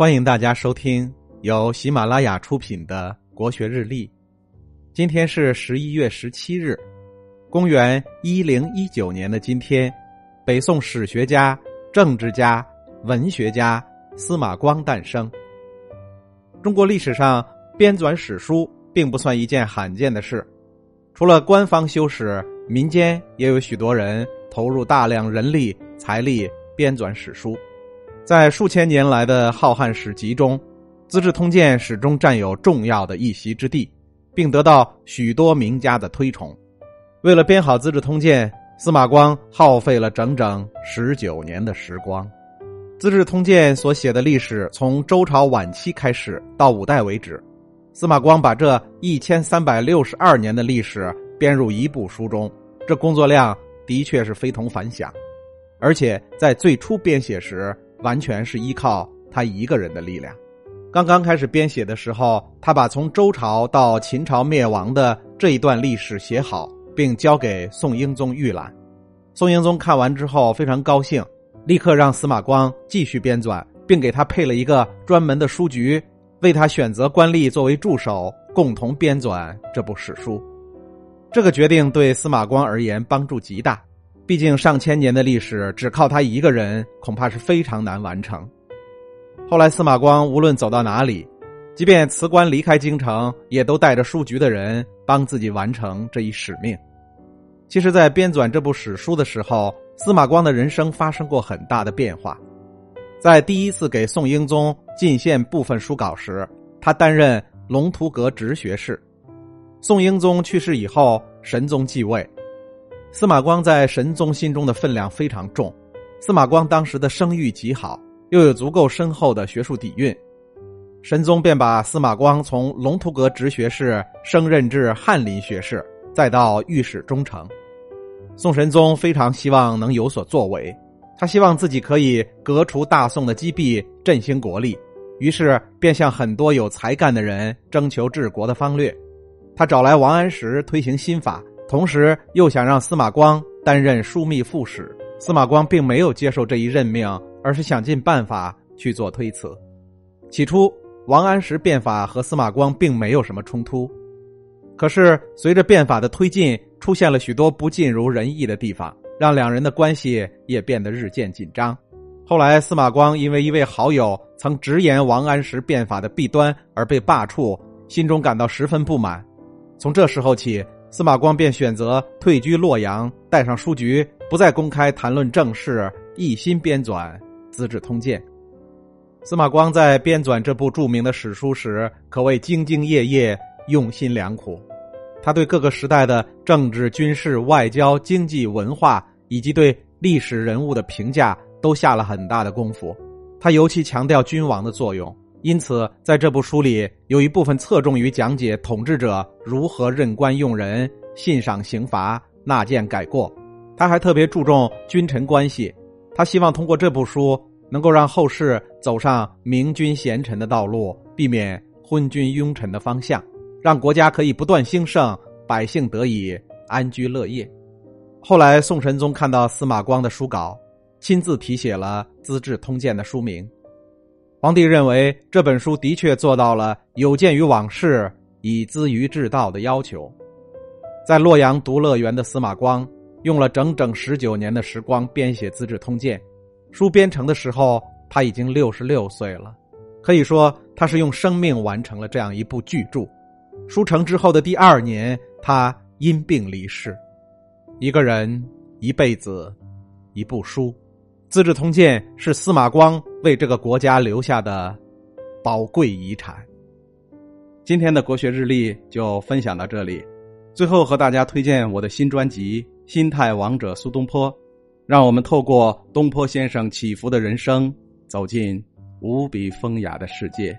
欢迎大家收听由喜马拉雅出品的《国学日历》。今天是十一月十七日，公元一零一九年的今天，北宋史学家、政治家、文学家司马光诞生。中国历史上编纂史书并不算一件罕见的事，除了官方修史，民间也有许多人投入大量人力财力编纂史书。在数千年来的浩瀚史籍中，《资治通鉴》始终占有重要的一席之地，并得到许多名家的推崇。为了编好《资治通鉴》，司马光耗费了整整十九年的时光。《资治通鉴》所写的历史从周朝晚期开始到五代为止，司马光把这一千三百六十二年的历史编入一部书中，这工作量的确是非同凡响。而且在最初编写时，完全是依靠他一个人的力量。刚刚开始编写的时候，他把从周朝到秦朝灭亡的这一段历史写好，并交给宋英宗预览。宋英宗看完之后非常高兴，立刻让司马光继续编纂，并给他配了一个专门的书局，为他选择官吏作为助手，共同编纂这部史书。这个决定对司马光而言帮助极大。毕竟上千年的历史，只靠他一个人，恐怕是非常难完成。后来司马光无论走到哪里，即便辞官离开京城，也都带着书局的人帮自己完成这一使命。其实，在编纂这部史书的时候，司马光的人生发生过很大的变化。在第一次给宋英宗进献部分书稿时，他担任龙图阁直学士。宋英宗去世以后，神宗继位。司马光在神宗心中的分量非常重，司马光当时的声誉极好，又有足够深厚的学术底蕴，神宗便把司马光从龙图阁直学士升任至翰林学士，再到御史中丞。宋神宗非常希望能有所作为，他希望自己可以革除大宋的积弊，振兴国力，于是便向很多有才干的人征求治国的方略。他找来王安石推行新法。同时又想让司马光担任枢密副使，司马光并没有接受这一任命，而是想尽办法去做推辞。起初，王安石变法和司马光并没有什么冲突，可是随着变法的推进，出现了许多不尽如人意的地方，让两人的关系也变得日渐紧张。后来，司马光因为一位好友曾直言王安石变法的弊端而被罢黜，心中感到十分不满。从这时候起。司马光便选择退居洛阳，带上书局，不再公开谈论政事，一心编纂《资治通鉴》。司马光在编纂这部著名的史书时，可谓兢兢业业、用心良苦。他对各个时代的政治、军事、外交、经济、文化，以及对历史人物的评价，都下了很大的功夫。他尤其强调君王的作用。因此，在这部书里，有一部分侧重于讲解统治者如何任官用人、信赏刑罚、纳谏改过。他还特别注重君臣关系，他希望通过这部书能够让后世走上明君贤臣的道路，避免昏君庸臣的方向，让国家可以不断兴盛，百姓得以安居乐业。后来，宋神宗看到司马光的书稿，亲自题写了《资治通鉴》的书名。皇帝认为这本书的确做到了有鉴于往事、以资于治道的要求。在洛阳读乐园的司马光用了整整十九年的时光编写《资治通鉴》，书编成的时候他已经六十六岁了，可以说他是用生命完成了这样一部巨著。书成之后的第二年，他因病离世。一个人一辈子，一部书。《资治通鉴》是司马光为这个国家留下的宝贵遗产。今天的国学日历就分享到这里，最后和大家推荐我的新专辑《心态王者苏东坡》，让我们透过东坡先生起伏的人生，走进无比风雅的世界。